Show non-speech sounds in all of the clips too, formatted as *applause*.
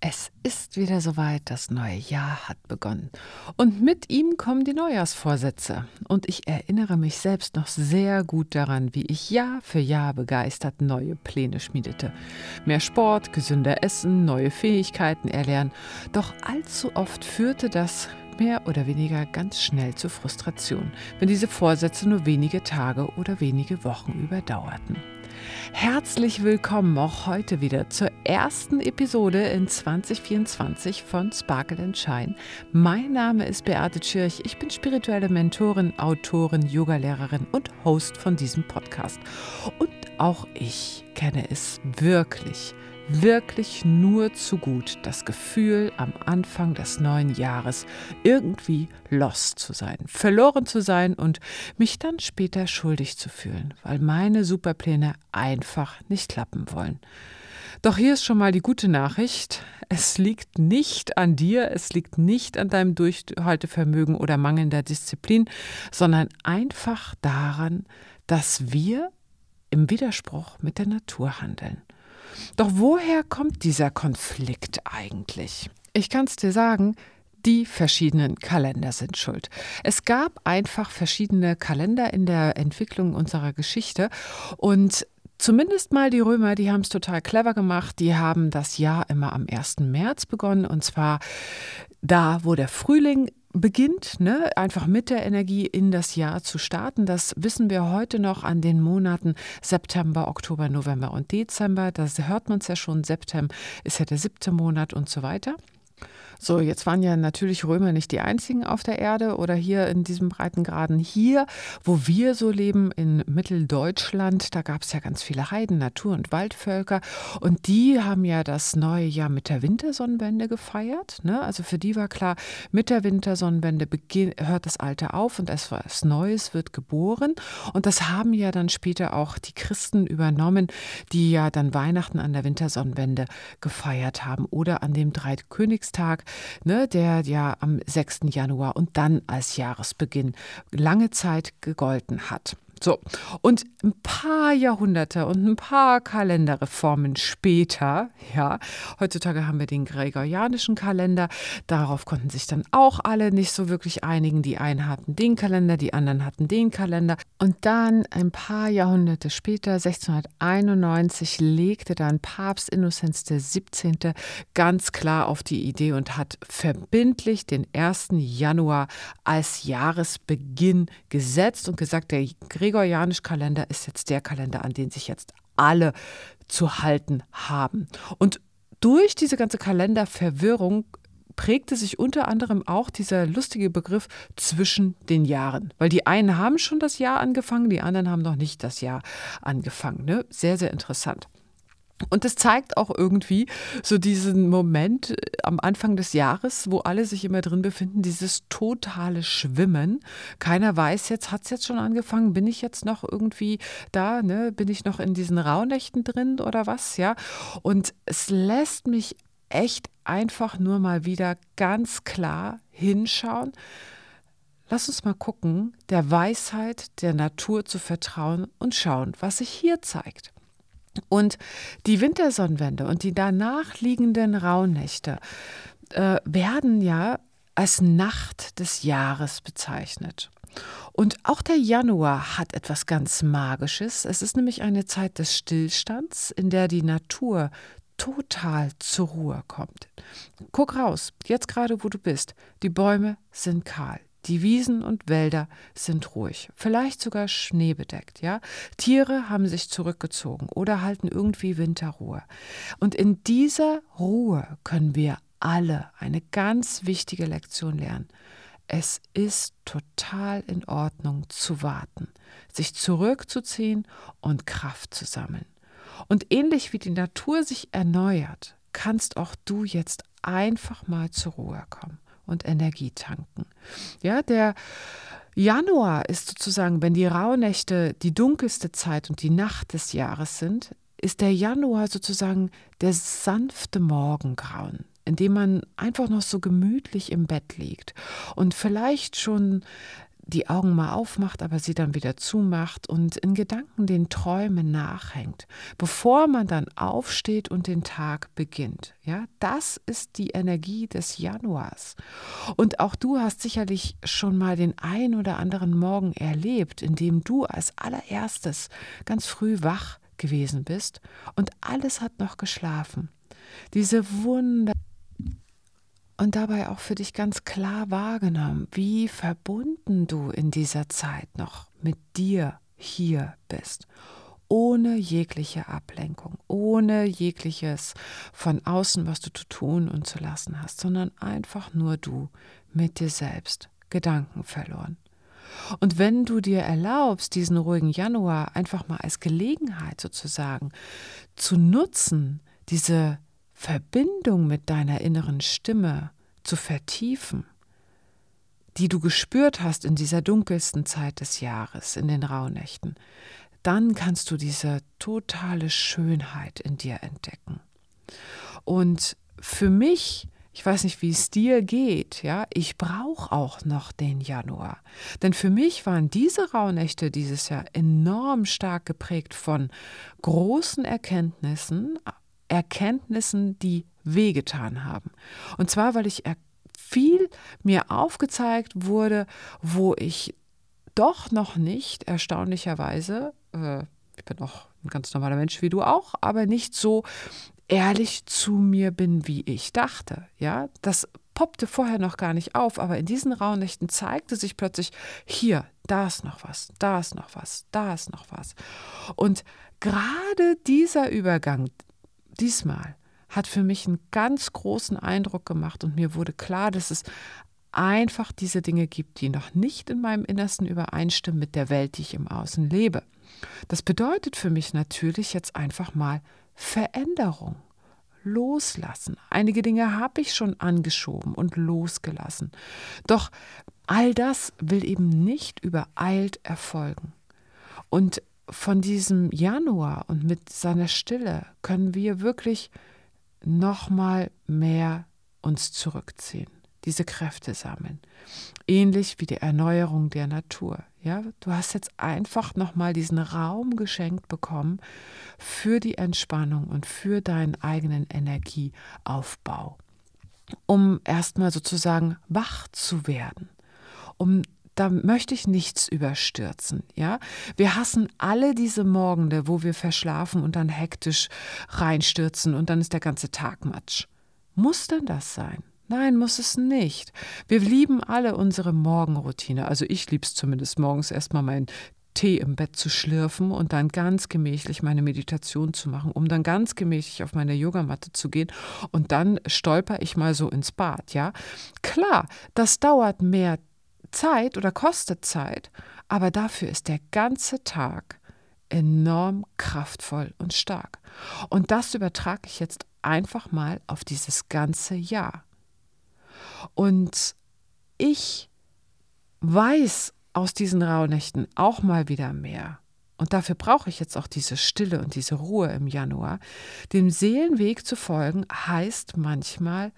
Es ist wieder soweit, das neue Jahr hat begonnen. Und mit ihm kommen die Neujahrsvorsätze. Und ich erinnere mich selbst noch sehr gut daran, wie ich Jahr für Jahr begeistert neue Pläne schmiedete. Mehr Sport, gesünder Essen, neue Fähigkeiten erlernen. Doch allzu oft führte das mehr oder weniger ganz schnell zu Frustration, wenn diese Vorsätze nur wenige Tage oder wenige Wochen überdauerten. Herzlich willkommen auch heute wieder zur ersten Episode in 2024 von Sparkle and Shine. Mein Name ist Beate Tschirch. Ich bin spirituelle Mentorin, Autorin, Yogalehrerin und Host von diesem Podcast. Und auch ich kenne es wirklich wirklich nur zu gut das Gefühl, am Anfang des neuen Jahres irgendwie lost zu sein, verloren zu sein und mich dann später schuldig zu fühlen, weil meine Superpläne einfach nicht klappen wollen. Doch hier ist schon mal die gute Nachricht. Es liegt nicht an dir, es liegt nicht an deinem Durchhaltevermögen oder mangelnder Disziplin, sondern einfach daran, dass wir im Widerspruch mit der Natur handeln. Doch woher kommt dieser Konflikt eigentlich? Ich kann es dir sagen, die verschiedenen Kalender sind schuld. Es gab einfach verschiedene Kalender in der Entwicklung unserer Geschichte und Zumindest mal die Römer, die haben es total clever gemacht. Die haben das Jahr immer am 1. März begonnen und zwar da, wo der Frühling beginnt, ne, einfach mit der Energie in das Jahr zu starten. Das wissen wir heute noch an den Monaten September, Oktober, November und Dezember. Da hört man es ja schon. September ist ja der siebte Monat und so weiter. So, jetzt waren ja natürlich Römer nicht die einzigen auf der Erde oder hier in diesem Breitengraden. Hier, wo wir so leben, in Mitteldeutschland, da gab es ja ganz viele Heiden, Natur- und Waldvölker. Und die haben ja das neue Jahr mit der Wintersonnenwende gefeiert. Ne? Also für die war klar, mit der Wintersonnenwende hört das Alte auf und etwas Neues wird geboren. Und das haben ja dann später auch die Christen übernommen, die ja dann Weihnachten an der Wintersonnenwende gefeiert haben oder an dem Dreikönigstag ne, der ja am 6. Januar und dann als Jahresbeginn lange Zeit gegolten hat. So, und ein paar Jahrhunderte und ein paar Kalenderreformen später, ja, heutzutage haben wir den gregorianischen Kalender, darauf konnten sich dann auch alle nicht so wirklich einigen. Die einen hatten den Kalender, die anderen hatten den Kalender. Und dann ein paar Jahrhunderte später, 1691, legte dann Papst Innozenz XVII. ganz klar auf die Idee und hat verbindlich den 1. Januar als Jahresbeginn gesetzt und gesagt, der Gregorianische gregorianische Kalender ist jetzt der Kalender, an den sich jetzt alle zu halten haben. Und durch diese ganze Kalenderverwirrung prägte sich unter anderem auch dieser lustige Begriff zwischen den Jahren. Weil die einen haben schon das Jahr angefangen, die anderen haben noch nicht das Jahr angefangen. Ne? Sehr, sehr interessant. Und es zeigt auch irgendwie so diesen Moment äh, am Anfang des Jahres, wo alle sich immer drin befinden, dieses totale Schwimmen. Keiner weiß jetzt, hat es jetzt schon angefangen? Bin ich jetzt noch irgendwie da? Ne? Bin ich noch in diesen Rauhnächten drin oder was? Ja. Und es lässt mich echt einfach nur mal wieder ganz klar hinschauen. Lass uns mal gucken, der Weisheit der Natur zu vertrauen und schauen, was sich hier zeigt. Und die Wintersonnenwende und die danach liegenden Rauhnächte äh, werden ja als Nacht des Jahres bezeichnet. Und auch der Januar hat etwas ganz Magisches. Es ist nämlich eine Zeit des Stillstands, in der die Natur total zur Ruhe kommt. Guck raus, jetzt gerade wo du bist. Die Bäume sind kahl. Die Wiesen und Wälder sind ruhig, vielleicht sogar schneebedeckt, ja? Tiere haben sich zurückgezogen oder halten irgendwie Winterruhe. Und in dieser Ruhe können wir alle eine ganz wichtige Lektion lernen. Es ist total in Ordnung zu warten, sich zurückzuziehen und Kraft zu sammeln. Und ähnlich wie die Natur sich erneuert, kannst auch du jetzt einfach mal zur Ruhe kommen und Energie tanken. Ja, der Januar ist sozusagen, wenn die Rauhnächte die dunkelste Zeit und die Nacht des Jahres sind, ist der Januar sozusagen der sanfte Morgengrauen, in dem man einfach noch so gemütlich im Bett liegt und vielleicht schon die Augen mal aufmacht, aber sie dann wieder zumacht und in Gedanken den Träumen nachhängt, bevor man dann aufsteht und den Tag beginnt. Ja, das ist die Energie des Januars. Und auch du hast sicherlich schon mal den ein oder anderen Morgen erlebt, in dem du als allererstes ganz früh wach gewesen bist und alles hat noch geschlafen. Diese Wunder und dabei auch für dich ganz klar wahrgenommen, wie verbunden du in dieser Zeit noch mit dir hier bist, ohne jegliche Ablenkung, ohne jegliches von außen, was du zu tun und zu lassen hast, sondern einfach nur du mit dir selbst, Gedanken verloren. Und wenn du dir erlaubst, diesen ruhigen Januar einfach mal als Gelegenheit sozusagen zu nutzen, diese Verbindung mit deiner inneren Stimme zu vertiefen, die du gespürt hast in dieser dunkelsten Zeit des Jahres, in den Rauhnächten, dann kannst du diese totale Schönheit in dir entdecken. Und für mich, ich weiß nicht, wie es dir geht, ja, ich brauche auch noch den Januar. Denn für mich waren diese Rauhnächte dieses Jahr enorm stark geprägt von großen Erkenntnissen, Erkenntnissen, die wehgetan haben. Und zwar, weil ich viel mir aufgezeigt wurde, wo ich doch noch nicht, erstaunlicherweise, äh, ich bin auch ein ganz normaler Mensch wie du auch, aber nicht so ehrlich zu mir bin, wie ich dachte. Ja, das poppte vorher noch gar nicht auf, aber in diesen Raunächten zeigte sich plötzlich, hier, da ist noch was, da ist noch was, da ist noch was. Und gerade dieser Übergang, diesmal hat für mich einen ganz großen Eindruck gemacht und mir wurde klar, dass es einfach diese Dinge gibt, die noch nicht in meinem Innersten übereinstimmen mit der Welt, die ich im Außen lebe. Das bedeutet für mich natürlich jetzt einfach mal Veränderung, loslassen. Einige Dinge habe ich schon angeschoben und losgelassen. Doch all das will eben nicht übereilt erfolgen. Und von diesem Januar und mit seiner Stille können wir wirklich noch mal mehr uns zurückziehen, diese Kräfte sammeln. Ähnlich wie die Erneuerung der Natur. Ja, du hast jetzt einfach noch mal diesen Raum geschenkt bekommen für die Entspannung und für deinen eigenen Energieaufbau, um erstmal sozusagen wach zu werden, um da möchte ich nichts überstürzen, ja? Wir hassen alle diese Morgende, wo wir verschlafen und dann hektisch reinstürzen und dann ist der ganze Tag Matsch. Muss denn das sein? Nein, muss es nicht. Wir lieben alle unsere Morgenroutine. Also ich liebe es zumindest morgens erstmal meinen Tee im Bett zu schlürfen und dann ganz gemächlich meine Meditation zu machen, um dann ganz gemächlich auf meine Yogamatte zu gehen und dann stolper ich mal so ins Bad, ja? Klar, das dauert mehr Zeit oder kostet Zeit, aber dafür ist der ganze Tag enorm kraftvoll und stark. Und das übertrage ich jetzt einfach mal auf dieses ganze Jahr. Und ich weiß aus diesen Rauhnächten auch mal wieder mehr. Und dafür brauche ich jetzt auch diese Stille und diese Ruhe im Januar. Dem Seelenweg zu folgen heißt manchmal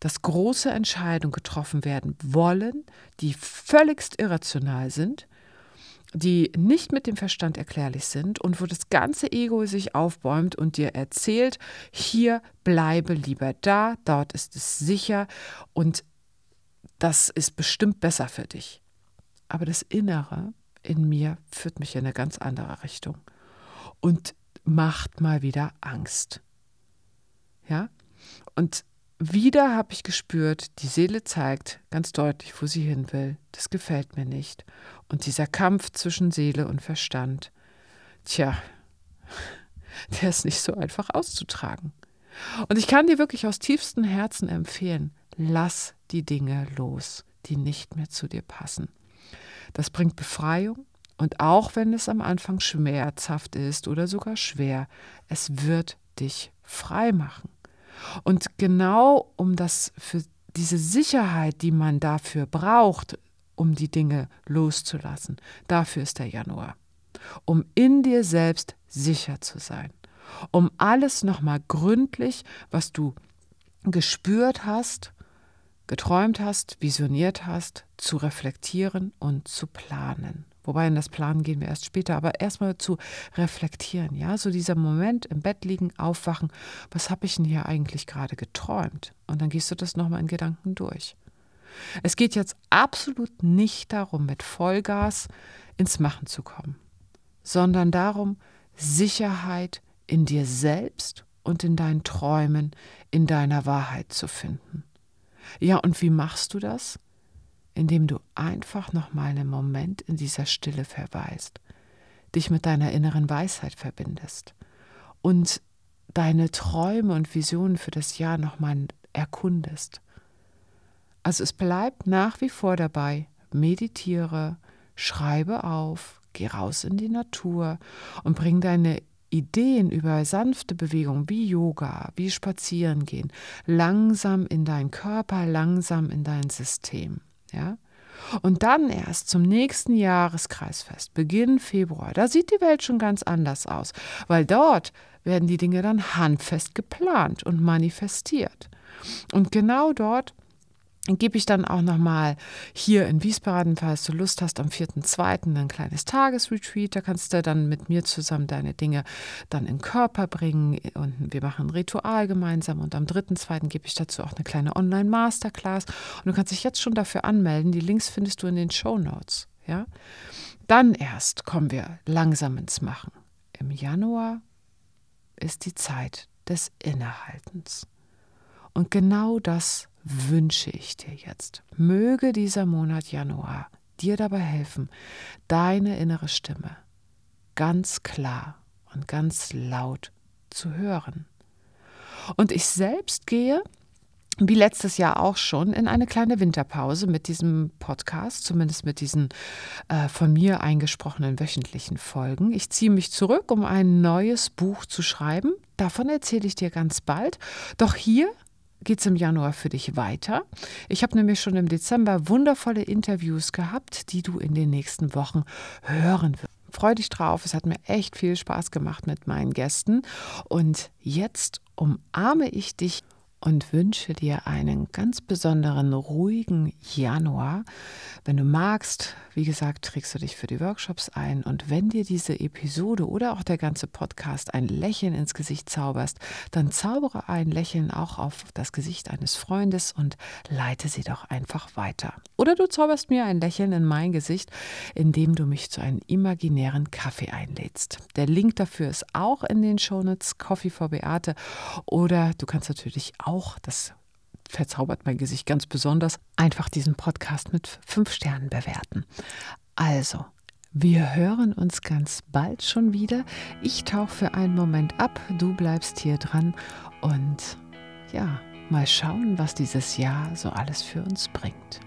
dass große Entscheidungen getroffen werden wollen, die völligst irrational sind, die nicht mit dem Verstand erklärlich sind und wo das ganze Ego sich aufbäumt und dir erzählt, hier bleibe lieber da, dort ist es sicher und das ist bestimmt besser für dich. Aber das Innere in mir führt mich in eine ganz andere Richtung und macht mal wieder Angst. Ja? Und wieder habe ich gespürt, die Seele zeigt ganz deutlich, wo sie hin will. Das gefällt mir nicht. Und dieser Kampf zwischen Seele und Verstand, tja, *laughs* der ist nicht so einfach auszutragen. Und ich kann dir wirklich aus tiefstem Herzen empfehlen, lass die Dinge los, die nicht mehr zu dir passen. Das bringt Befreiung und auch wenn es am Anfang schmerzhaft ist oder sogar schwer, es wird dich frei machen. Und genau um das für diese Sicherheit, die man dafür braucht, um die Dinge loszulassen, dafür ist der Januar. Um in dir selbst sicher zu sein. Um alles nochmal gründlich, was du gespürt hast, geträumt hast, visioniert hast, zu reflektieren und zu planen. Wobei in das Planen gehen wir erst später, aber erstmal zu reflektieren, ja, so dieser Moment im Bett liegen, aufwachen, was habe ich denn hier eigentlich gerade geträumt? Und dann gehst du das nochmal in Gedanken durch. Es geht jetzt absolut nicht darum, mit Vollgas ins Machen zu kommen, sondern darum, Sicherheit in dir selbst und in deinen Träumen, in deiner Wahrheit zu finden. Ja, und wie machst du das? Indem du einfach noch mal einen Moment in dieser Stille verweist, dich mit deiner inneren Weisheit verbindest und deine Träume und Visionen für das Jahr noch mal erkundest. Also es bleibt nach wie vor dabei, meditiere, schreibe auf, geh raus in die Natur und bring deine Ideen über sanfte Bewegungen wie Yoga, wie Spazierengehen, langsam in deinen Körper, langsam in dein System. Ja? Und dann erst zum nächsten Jahreskreisfest, Beginn Februar, da sieht die Welt schon ganz anders aus, weil dort werden die Dinge dann handfest geplant und manifestiert. Und genau dort gebe ich dann auch nochmal hier in Wiesbaden, falls du Lust hast, am 4.2. ein kleines Tagesretreat. Da kannst du dann mit mir zusammen deine Dinge dann in den Körper bringen und wir machen ein Ritual gemeinsam. Und am 3.2. gebe ich dazu auch eine kleine Online-Masterclass. Und du kannst dich jetzt schon dafür anmelden. Die Links findest du in den Show Notes. Ja? Dann erst kommen wir langsam ins Machen. Im Januar ist die Zeit des Innehaltens. Und genau das wünsche ich dir jetzt. Möge dieser Monat Januar dir dabei helfen, deine innere Stimme ganz klar und ganz laut zu hören. Und ich selbst gehe, wie letztes Jahr auch schon, in eine kleine Winterpause mit diesem Podcast, zumindest mit diesen äh, von mir eingesprochenen wöchentlichen Folgen. Ich ziehe mich zurück, um ein neues Buch zu schreiben. Davon erzähle ich dir ganz bald. Doch hier geht es im Januar für dich weiter. Ich habe nämlich schon im Dezember wundervolle Interviews gehabt, die du in den nächsten Wochen hören wirst. Freu dich drauf, es hat mir echt viel Spaß gemacht mit meinen Gästen. Und jetzt umarme ich dich und wünsche dir einen ganz besonderen ruhigen Januar. Wenn du magst, wie gesagt, trägst du dich für die Workshops ein und wenn dir diese Episode oder auch der ganze Podcast ein Lächeln ins Gesicht zauberst, dann zaubere ein Lächeln auch auf das Gesicht eines Freundes und leite sie doch einfach weiter. Oder du zauberst mir ein Lächeln in mein Gesicht, indem du mich zu einem imaginären Kaffee einlädst. Der Link dafür ist auch in den Shownotes Coffee for Beate oder du kannst natürlich auch das verzaubert mein Gesicht ganz besonders, einfach diesen Podcast mit fünf Sternen bewerten. Also, wir hören uns ganz bald schon wieder. Ich tauche für einen Moment ab, du bleibst hier dran und ja, mal schauen, was dieses Jahr so alles für uns bringt.